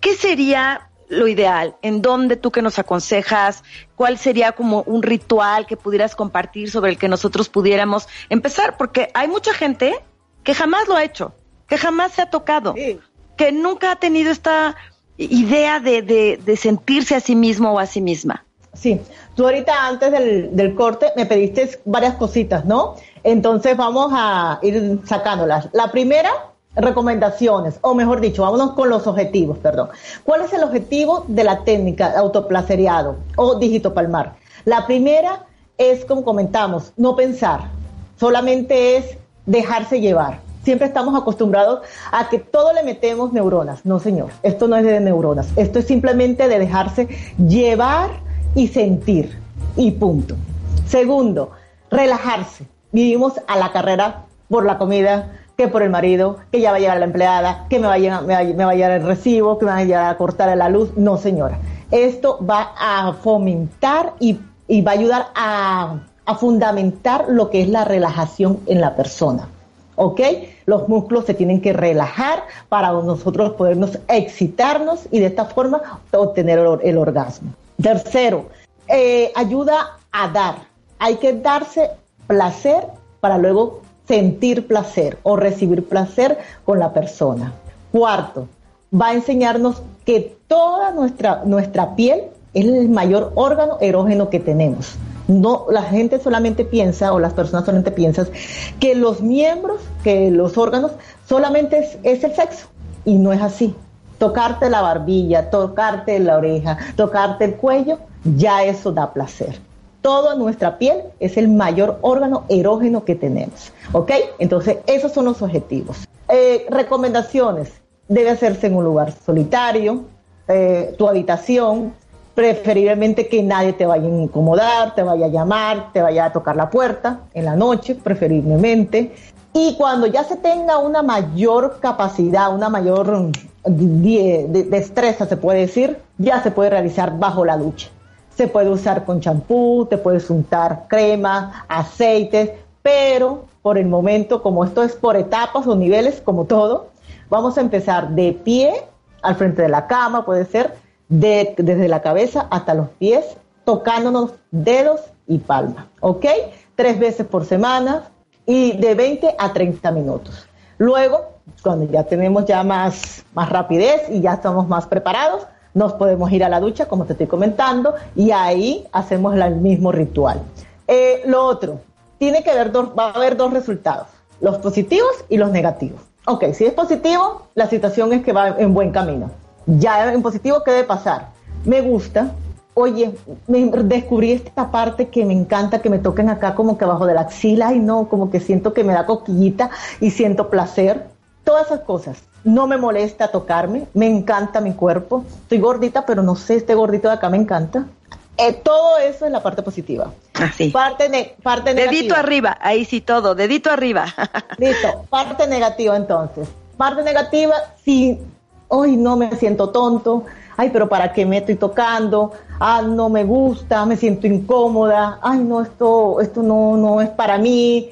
¿qué sería lo ideal? ¿En dónde tú que nos aconsejas? ¿Cuál sería como un ritual que pudieras compartir sobre el que nosotros pudiéramos empezar? Porque hay mucha gente que jamás lo ha hecho, que jamás se ha tocado, que nunca ha tenido esta idea de, de, de sentirse a sí mismo o a sí misma. Sí, tú ahorita antes del, del, corte me pediste varias cositas, ¿no? Entonces vamos a ir sacándolas. La primera, recomendaciones, o mejor dicho, vámonos con los objetivos, perdón. ¿Cuál es el objetivo de la técnica autoplacereado o dígito palmar? La primera es, como comentamos, no pensar, solamente es dejarse llevar. Siempre estamos acostumbrados a que todo le metemos neuronas. No, señor, esto no es de neuronas, esto es simplemente de dejarse llevar y sentir. Y punto. Segundo, relajarse. Vivimos a la carrera por la comida, que por el marido, que ya va a llegar la empleada, que me va a llegar, me va, a llegar el recibo, que me va a llegar a cortar la luz. No, señora. Esto va a fomentar y, va a ayudar a fundamentar lo que es la relajación en la persona. ¿Ok? Los músculos se tienen que relajar para nosotros podernos excitarnos y de esta forma obtener el, orgasmo. Tercero, eh, ayuda a dar. Hay que darse placer para luego sentir placer o recibir placer con la persona. Cuarto, va a enseñarnos que toda nuestra, nuestra piel es el mayor órgano erógeno que tenemos. No, la gente solamente piensa, o las personas solamente piensan, que los miembros, que los órganos, solamente es, el sexo. Y no es así. Tocarte la barbilla, tocarte la oreja, tocarte el cuello, ya eso da placer. Toda nuestra piel es el mayor órgano erógeno que tenemos. ¿Ok? Entonces, esos son los objetivos. Eh, recomendaciones. Debe hacerse en un lugar solitario, eh, tu habitación, preferiblemente que nadie te vaya a incomodar, te vaya a llamar, te vaya a tocar la puerta en la noche, preferiblemente. Y cuando ya se tenga una mayor capacidad, una mayor de, destreza, se puede decir, ya se puede realizar bajo la ducha. Se puede usar con champú, te puedes untar crema, aceites, pero por el momento, como esto es por etapas o niveles, como todo, vamos a empezar de pie al frente de la cama, puede ser, de, desde la cabeza hasta los pies, tocándonos dedos y palma, ¿ok? Tres veces por semana y de 20 a 30 minutos. Luego, cuando ya tenemos ya más, más rapidez y ya estamos más preparados, nos podemos ir a la ducha, como te estoy comentando, y ahí hacemos el mismo ritual. Eh, lo otro, tiene que haber dos, va a haber dos resultados, los positivos y los negativos. Ok, si es positivo, la situación es que va en buen camino. Ya en positivo, ¿qué debe pasar? Me gusta, oye, me descubrí esta parte que me encanta, que me toquen acá como que abajo de la axila y no, como que siento que me da coquillita y siento placer. Todas esas cosas. No me molesta tocarme, me encanta mi cuerpo. Estoy gordita, pero no sé, este gordito de acá me encanta. Eh, todo eso es la parte positiva. Así. Parte, ne parte negativa. Dedito arriba, ahí sí todo, dedito arriba. Listo, parte negativa entonces. Parte negativa, si hoy no me siento tonto, ay, pero ¿para qué me estoy tocando? Ah, no me gusta, me siento incómoda, ay, no, esto, esto no, no es para mí.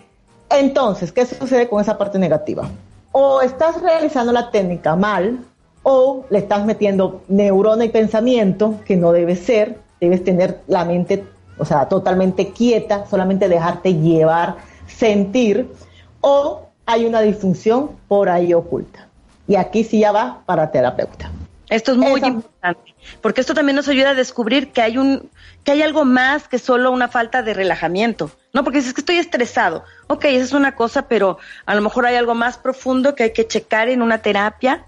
Entonces, ¿qué sucede con esa parte negativa? O estás realizando la técnica mal, o le estás metiendo neurona y pensamiento, que no debe ser, debes tener la mente, o sea, totalmente quieta, solamente dejarte llevar, sentir, o hay una disfunción por ahí oculta. Y aquí sí ya va para terapeuta. Esto es muy Esa. importante, porque esto también nos ayuda a descubrir que hay un que hay algo más que solo una falta de relajamiento, ¿no? Porque dices que estoy estresado. Ok, esa es una cosa, pero a lo mejor hay algo más profundo que hay que checar en una terapia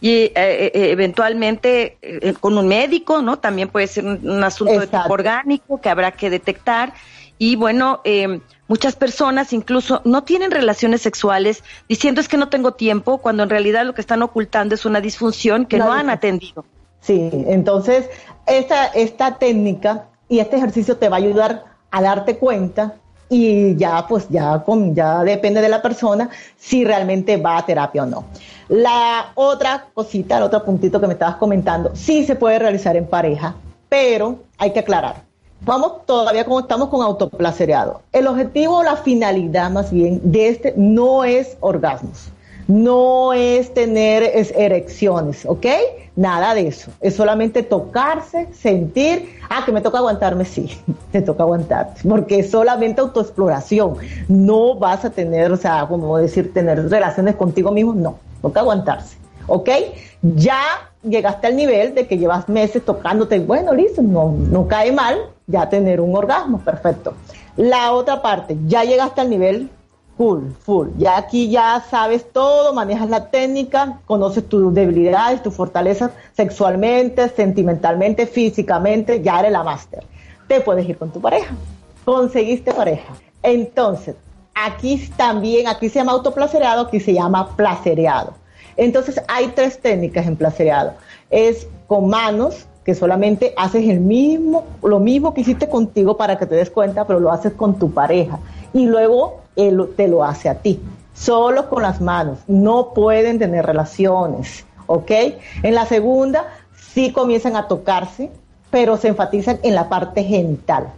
y eh, eh, eventualmente eh, con un médico, ¿no? También puede ser un, un asunto Exacto. de tipo orgánico que habrá que detectar. Y bueno, eh, muchas personas incluso no tienen relaciones sexuales diciendo es que no tengo tiempo, cuando en realidad lo que están ocultando es una disfunción que no, no han atendido. Sí, entonces esta, esta técnica y este ejercicio te va a ayudar a darte cuenta y ya pues ya con ya depende de la persona si realmente va a terapia o no. La otra cosita, el otro puntito que me estabas comentando, sí se puede realizar en pareja, pero hay que aclarar. Vamos todavía como estamos con autoplacereado. El objetivo, la finalidad más bien de este no es orgasmos, no es tener es erecciones, ¿ok? Nada de eso. Es solamente tocarse, sentir, ah, que me toca aguantarme, sí, te toca aguantarte, porque es solamente autoexploración. No vas a tener, o sea, como decir, tener relaciones contigo mismo, no, toca aguantarse, ¿ok? Ya llegaste al nivel de que llevas meses tocándote, bueno, listo, no, no cae mal, ya tener un orgasmo, perfecto. La otra parte, ya llegaste al nivel full, full. Ya aquí ya sabes todo, manejas la técnica, conoces tus debilidades, tus fortalezas sexualmente, sentimentalmente, físicamente, ya eres la máster. Te puedes ir con tu pareja. Conseguiste pareja. Entonces, aquí también, aquí se llama autoplacereado, aquí se llama placereado. Entonces, hay tres técnicas en placereado. Es con manos, que solamente haces el mismo, lo mismo que hiciste contigo para que te des cuenta, pero lo haces con tu pareja y luego él te lo hace a ti. solo con las manos, no pueden tener relaciones, ¿ok? En la segunda, sí comienzan a tocarse, pero se enfatizan en la parte genital.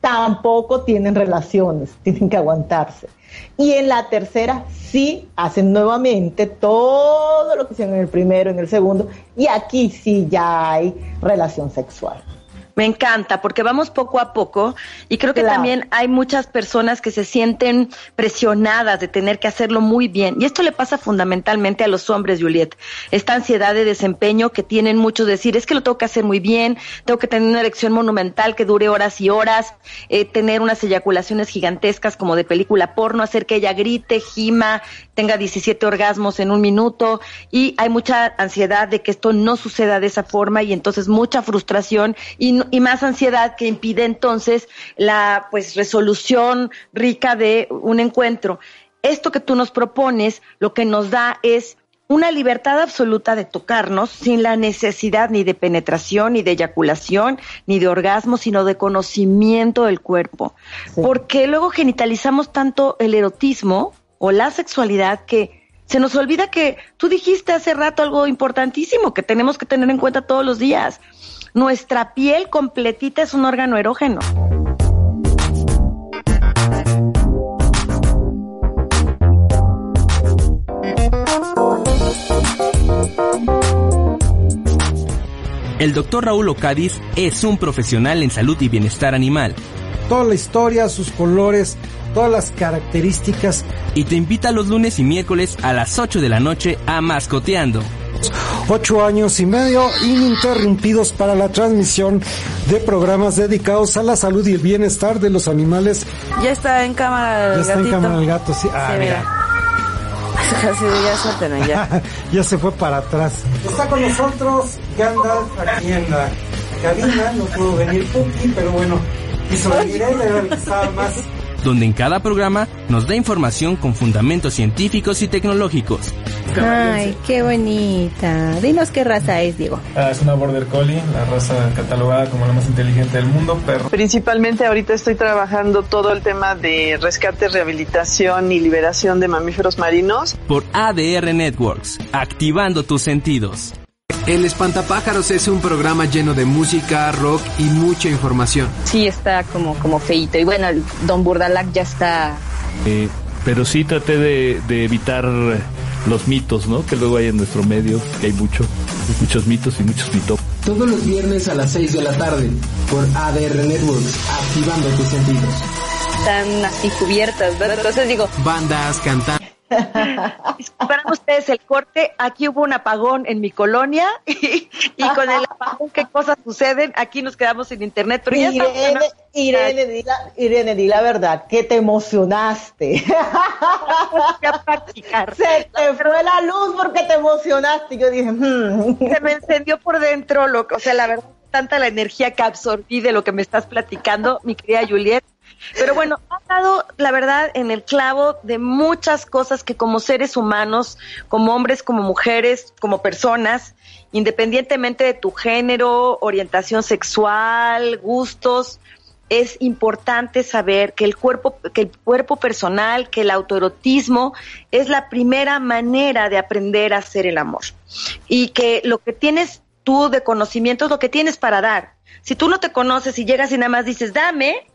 Tampoco tienen relaciones, tienen que aguantarse. Y en la tercera sí hacen nuevamente todo lo que hicieron en el primero, en el segundo, y aquí sí ya hay relación sexual. Me encanta porque vamos poco a poco y creo que Claro. también hay muchas personas que se sienten presionadas de tener que hacerlo muy bien. Y esto le pasa fundamentalmente a los hombres, Juliet. Esta ansiedad de desempeño que tienen muchos de decir, es que lo tengo que hacer muy bien, tengo que tener una erección monumental que dure horas y horas, eh, tener unas eyaculaciones gigantescas como de película porno, hacer que ella grite, gima, tenga 17 orgasmos en un minuto y hay mucha ansiedad de que esto no suceda de esa forma y entonces mucha frustración y, más ansiedad que impide entonces la pues resolución rica de un encuentro. Esto que tú nos propones lo que nos da es una libertad absoluta de tocarnos sin la necesidad ni de penetración, ni de eyaculación, ni de orgasmo, sino de conocimiento del cuerpo. Porque luego genitalizamos tanto el erotismo o la sexualidad que se nos olvida que tú dijiste hace rato algo importantísimo que tenemos que tener en cuenta todos los días. Nuestra piel completita es un órgano erógeno. El doctor Raúl Ocadiz es un profesional en salud y bienestar animal. Toda la historia, sus colores, todas las características. Y te invita los lunes y miércoles a las 8 de la noche a Mascoteando. Ocho años y medio ininterrumpidos para la transmisión de programas dedicados a la salud y el bienestar de los animales. Ya está en cámara el Ya está en cámara el gato, sí. Ah, Sí, mira. Casi ya suéltenlo, ya. ya se fue para atrás. Está con nosotros Gandalf aquí en la cabina. No pudo venir Puki, pero bueno, quiso venir él, era el que estaba más. Donde en cada programa nos da información con fundamentos científicos y tecnológicos. Ay, qué bonita. Dinos qué raza es, Diego. Ah, es una Border Collie, la raza catalogada como la más inteligente del mundo, perro. Principalmente ahorita estoy trabajando todo el tema de rescate, rehabilitación y liberación de mamíferos marinos. Por ADR Networks, activando tus sentidos. El Espantapájaros es un programa lleno de música, rock y mucha información. Sí, está como, como feíto. Y bueno, Don Burdalac ya está. Eh, pero sí traté de, de evitar los mitos, ¿no? Que luego hay en nuestro medio, que hay mucho, muchos mitos y muchos mitos. Todos los viernes a las 6 de la tarde por ADR Networks, activando tus sentidos. Están así cubiertas, ¿verdad? Entonces digo. Bandas, cantantes. Disculparán ustedes el corte, aquí hubo un apagón en mi colonia y, y con el apagón qué cosas suceden, aquí nos quedamos sin internet, pero ya estamos Irene, Irene, di la, Irene, di la verdad, que te emocionaste. Se te fue la luz porque te emocionaste. Yo dije, "Hmm". se me encendió por dentro, lo, o sea, la verdad, tanta la energía que absorbí de lo que me estás platicando, mi querida Juliet. Pero bueno, ha dado, la verdad, en el clavo de muchas cosas que como seres humanos, como hombres, como mujeres, como personas, independientemente de tu género, orientación sexual, gustos, es importante saber que el cuerpo, que el cuerpo personal, que el autoerotismo es la primera manera de aprender a hacer el amor. Y que lo que tienes tú de conocimiento es lo que tienes para dar. Si tú no te conoces y llegas y nada más dices, dame,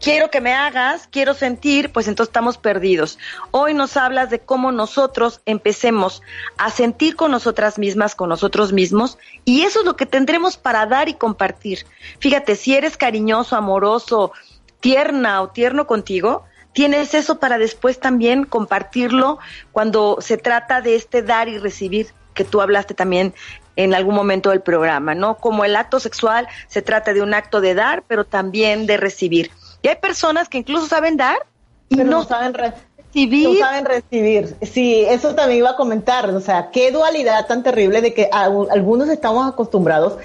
quiero que me hagas, quiero sentir, pues entonces estamos perdidos. Hoy nos hablas de cómo nosotros empecemos a sentir con nosotras mismas, con nosotros mismos, y eso es lo que tendremos para dar y compartir. Fíjate, si eres cariñoso, amoroso, tierna o tierno contigo, tienes eso para después también compartirlo cuando se trata de este dar y recibir que tú hablaste también en algún momento del programa, ¿no? Como el acto sexual se trata de un acto de dar, pero también de recibir. Y hay personas que incluso saben dar y Pero no, saben re- recibir. No saben recibir. Sí, eso también iba a comentar. O sea, qué dualidad tan terrible de que a- algunos estamos acostumbrados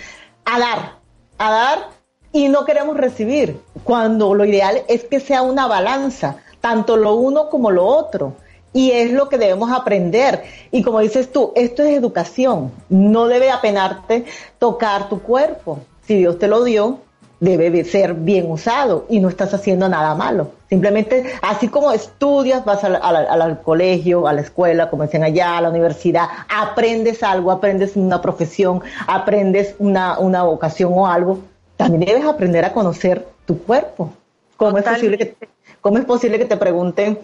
a dar, a dar y no queremos recibir. Cuando lo ideal es que sea una balanza, tanto lo uno como lo otro. Y es lo que debemos aprender. Y como dices tú, esto es educación. No debe apenarte tocar tu cuerpo. Si Dios te lo dio, debe de ser bien usado y no estás haciendo nada malo. Simplemente, así como estudias, vas al, al- al- al colegio, a la escuela, como decían allá, a la universidad, aprendes algo, aprendes una profesión, aprendes una, una vocación o algo, también debes aprender a conocer tu cuerpo. ¿Cómo es, posible que, ¿Cómo es posible que te pregunten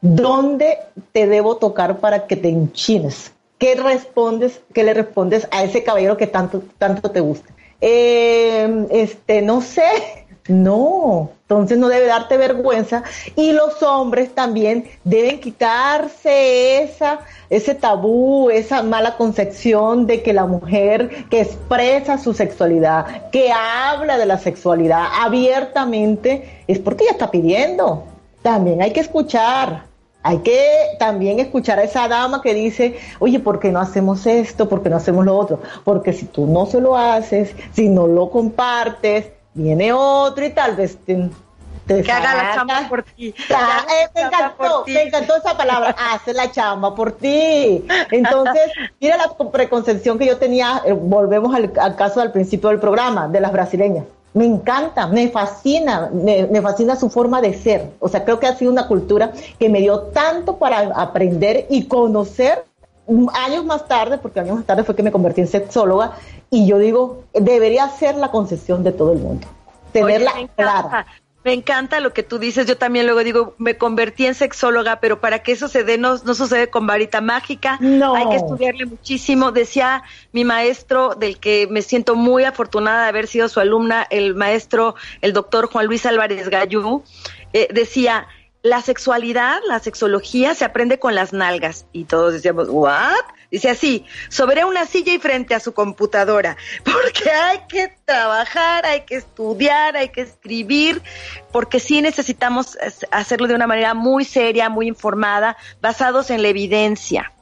dónde te debo tocar para que te enchines? ¿Qué respondes, qué le respondes a ese caballero que tanto, tanto te gusta? Eh, este, no sé, no, entonces no debe darte vergüenza. Y los hombres también deben quitarse esa, ese tabú, esa mala concepción de que la mujer que expresa su sexualidad, que habla de la sexualidad abiertamente, es porque ella está pidiendo. También hay que escuchar, hay que también escuchar a esa dama que dice, oye, ¿por qué no hacemos esto? ¿Por qué no hacemos lo otro? Porque si tú no se lo haces, si no lo compartes, viene otro y tal vez te, te Que haga la chamba por ti. Eh, me encantó, me encantó esa palabra, hace la chamba por ti. Entonces, mira la preconcepción que yo tenía, eh, volvemos al, al caso del principio del programa, de las brasileñas. Me encanta, me fascina, me, me fascina su forma de ser. O sea, creo que ha sido una cultura que me dio tanto para aprender y conocer años más tarde, porque años más tarde fue que me convertí en sexóloga, y yo digo, debería ser la concepción de todo el mundo, tenerla Oye, clara. Me encanta lo que tú dices. Yo también luego digo, me convertí en sexóloga, pero para que eso se dé, no, no sucede con varita mágica. No. Hay que estudiarle muchísimo. Decía mi maestro, del que me siento muy afortunada de haber sido su alumna, el maestro, el doctor Juan Luis Álvarez Gallú, eh, decía, la sexualidad, la sexología se aprende con las nalgas. Y todos decíamos, ¿what? Dice así, sobre una silla y frente a su computadora, porque hay que trabajar, hay que estudiar, hay que escribir, porque sí necesitamos es- hacerlo de una manera muy seria, muy informada, basados en la evidencia.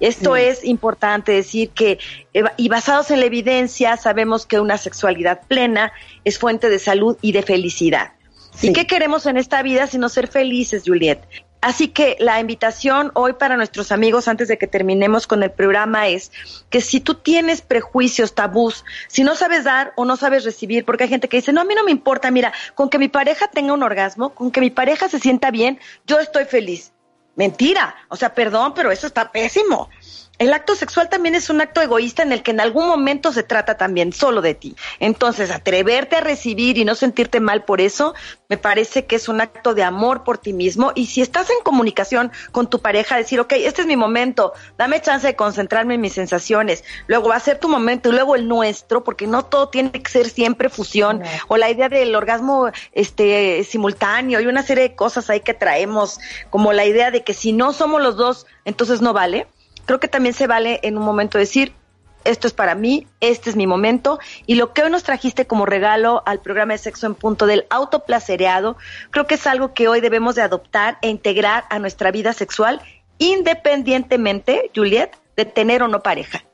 Esto Sí. es importante decir que, eh, y basados en la evidencia, sabemos que una sexualidad plena es fuente de salud y de felicidad. ¿Y qué queremos en esta vida sino ser felices, Juliet? Así que la invitación hoy para nuestros amigos antes de que terminemos con el programa es que si tú tienes prejuicios, tabús, si no sabes dar o no sabes recibir, porque hay gente que dice, no, a mí no me importa, mira, con que mi pareja tenga un orgasmo, con que mi pareja se sienta bien, yo estoy feliz. Mentira, o sea, perdón, pero eso está pésimo. El acto sexual también es un acto egoísta en el que en algún momento se trata también solo de ti. Entonces, atreverte a recibir y no sentirte mal por eso, me parece que es un acto de amor por ti mismo. Y si estás en comunicación con tu pareja, decir, ok, este es mi momento, dame chance de concentrarme en mis sensaciones, luego va a ser tu momento y luego el nuestro, porque no todo tiene que ser siempre fusión, o la idea del orgasmo este simultáneo y una serie de cosas ahí que traemos, como la idea de que si no somos los dos, entonces no vale creo que también se vale en un momento decir, esto es para mí, este es mi momento, y lo que hoy nos trajiste como regalo al programa de sexo en punto del autoplacereado, creo que es algo que hoy debemos de adoptar e integrar a nuestra vida sexual, independientemente, Juliet, de tener o no pareja.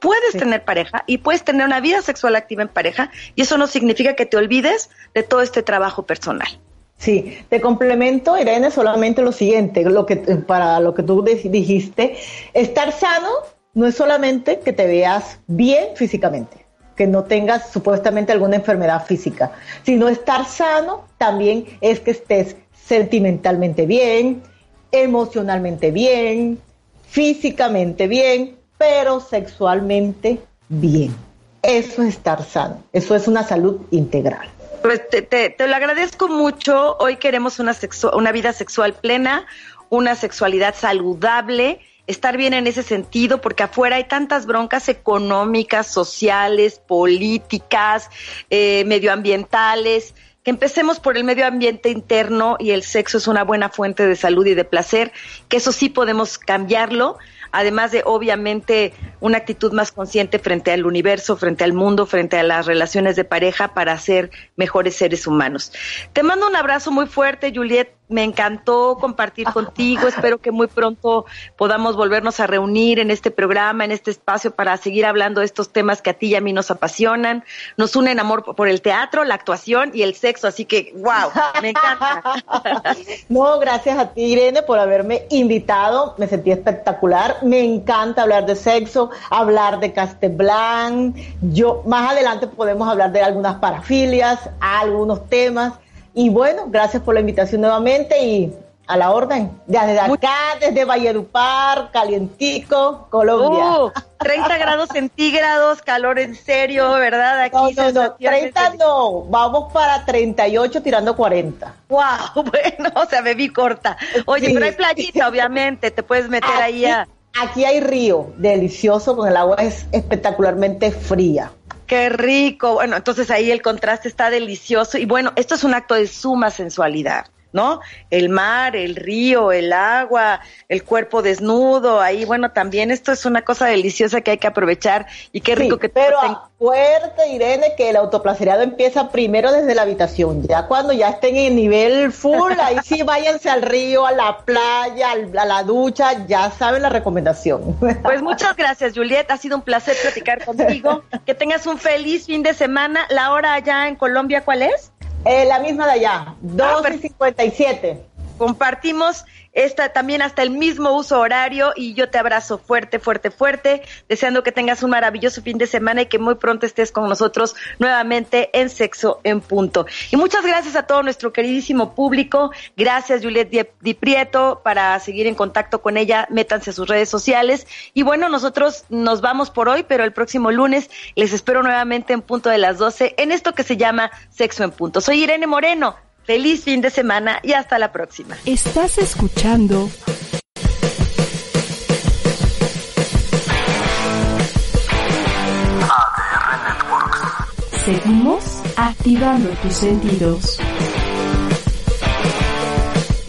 Puedes tener pareja y puedes tener una vida sexual activa en pareja, y eso no significa que te olvides de todo este trabajo personal. Sí, te complemento, Irene, solamente lo siguiente, lo que para lo que tú dijiste, estar sano no es solamente que te veas bien físicamente, que no tengas supuestamente alguna enfermedad física, sino estar sano también es que estés sentimentalmente bien, emocionalmente bien, físicamente bien, pero sexualmente bien. Eso es estar sano, eso es una salud integral. Pues te, te- te lo agradezco mucho. Hoy queremos una, una vida sexual plena, una sexualidad saludable, estar bien en ese sentido, porque afuera hay tantas broncas económicas, sociales, políticas, eh, medioambientales. Que empecemos por el medio ambiente interno y el sexo es una buena fuente de salud y de placer, que eso sí podemos cambiarlo, además de obviamente una actitud más consciente frente al universo, frente al mundo, frente a las relaciones de pareja para ser mejores seres humanos. Te mando un abrazo muy fuerte, Juliet. Me encantó compartir contigo. Espero que muy pronto podamos volvernos a reunir en este programa, en este espacio, para seguir hablando de estos temas que a ti y a mí nos apasionan. Nos unen amor por el teatro, la actuación y el sexo. Así que, wow, me encanta. No, gracias a ti, Irene, por haberme invitado. Me sentí espectacular. Me encanta hablar de sexo, hablar de Casteblanc. Yo, más adelante podemos hablar de algunas parafilias, algunos temas. Y bueno, gracias por la invitación nuevamente y a la orden. Desde acá, desde Valledupar, calientico, Colombia. Uh, 30 grados centígrados, calor en serio, ¿verdad? Aquí no, no, no, 30 no, vamos para 38 tirando 40. Wow, bueno, o sea, me vi corta. Oye, pero hay playita, obviamente, te puedes meter ahí a... Aquí hay río, delicioso, con el agua es espectacularmente fría. Qué rico. Bueno, entonces ahí el contraste está delicioso. Y bueno, esto es un acto de suma sensualidad. ¿No? El mar, el río, el agua, el cuerpo desnudo, ahí, bueno, también esto es una cosa deliciosa que hay que aprovechar y qué rico que Pero fuerte, Irene, que el autoplacerado empieza primero desde la habitación, ya cuando ya estén en nivel full, ahí sí váyanse al río, a la playa, a la ducha, ya saben la recomendación. Pues muchas gracias, Juliet, ha sido un placer platicar contigo, que tengas un feliz fin de semana, la hora allá en Colombia, ¿cuál es? Eh, la misma de allá, 2.57. Ah, Compartimos esta también hasta el mismo uso horario y yo te abrazo fuerte, fuerte, fuerte, deseando que tengas un maravilloso fin de semana y que muy pronto estés con nosotros nuevamente en Sexo en Punto. Y muchas gracias a todo nuestro queridísimo público. Gracias, Juliet Di Prieto, para seguir en contacto con ella. Métanse a sus redes sociales. Y bueno, nosotros nos vamos por hoy, pero el próximo lunes les espero nuevamente en punto de las 12 en esto que se llama Sexo en Punto. Soy Irene Moreno. Feliz fin de semana y hasta la próxima. Estás escuchando. Seguimos activando tus sentidos.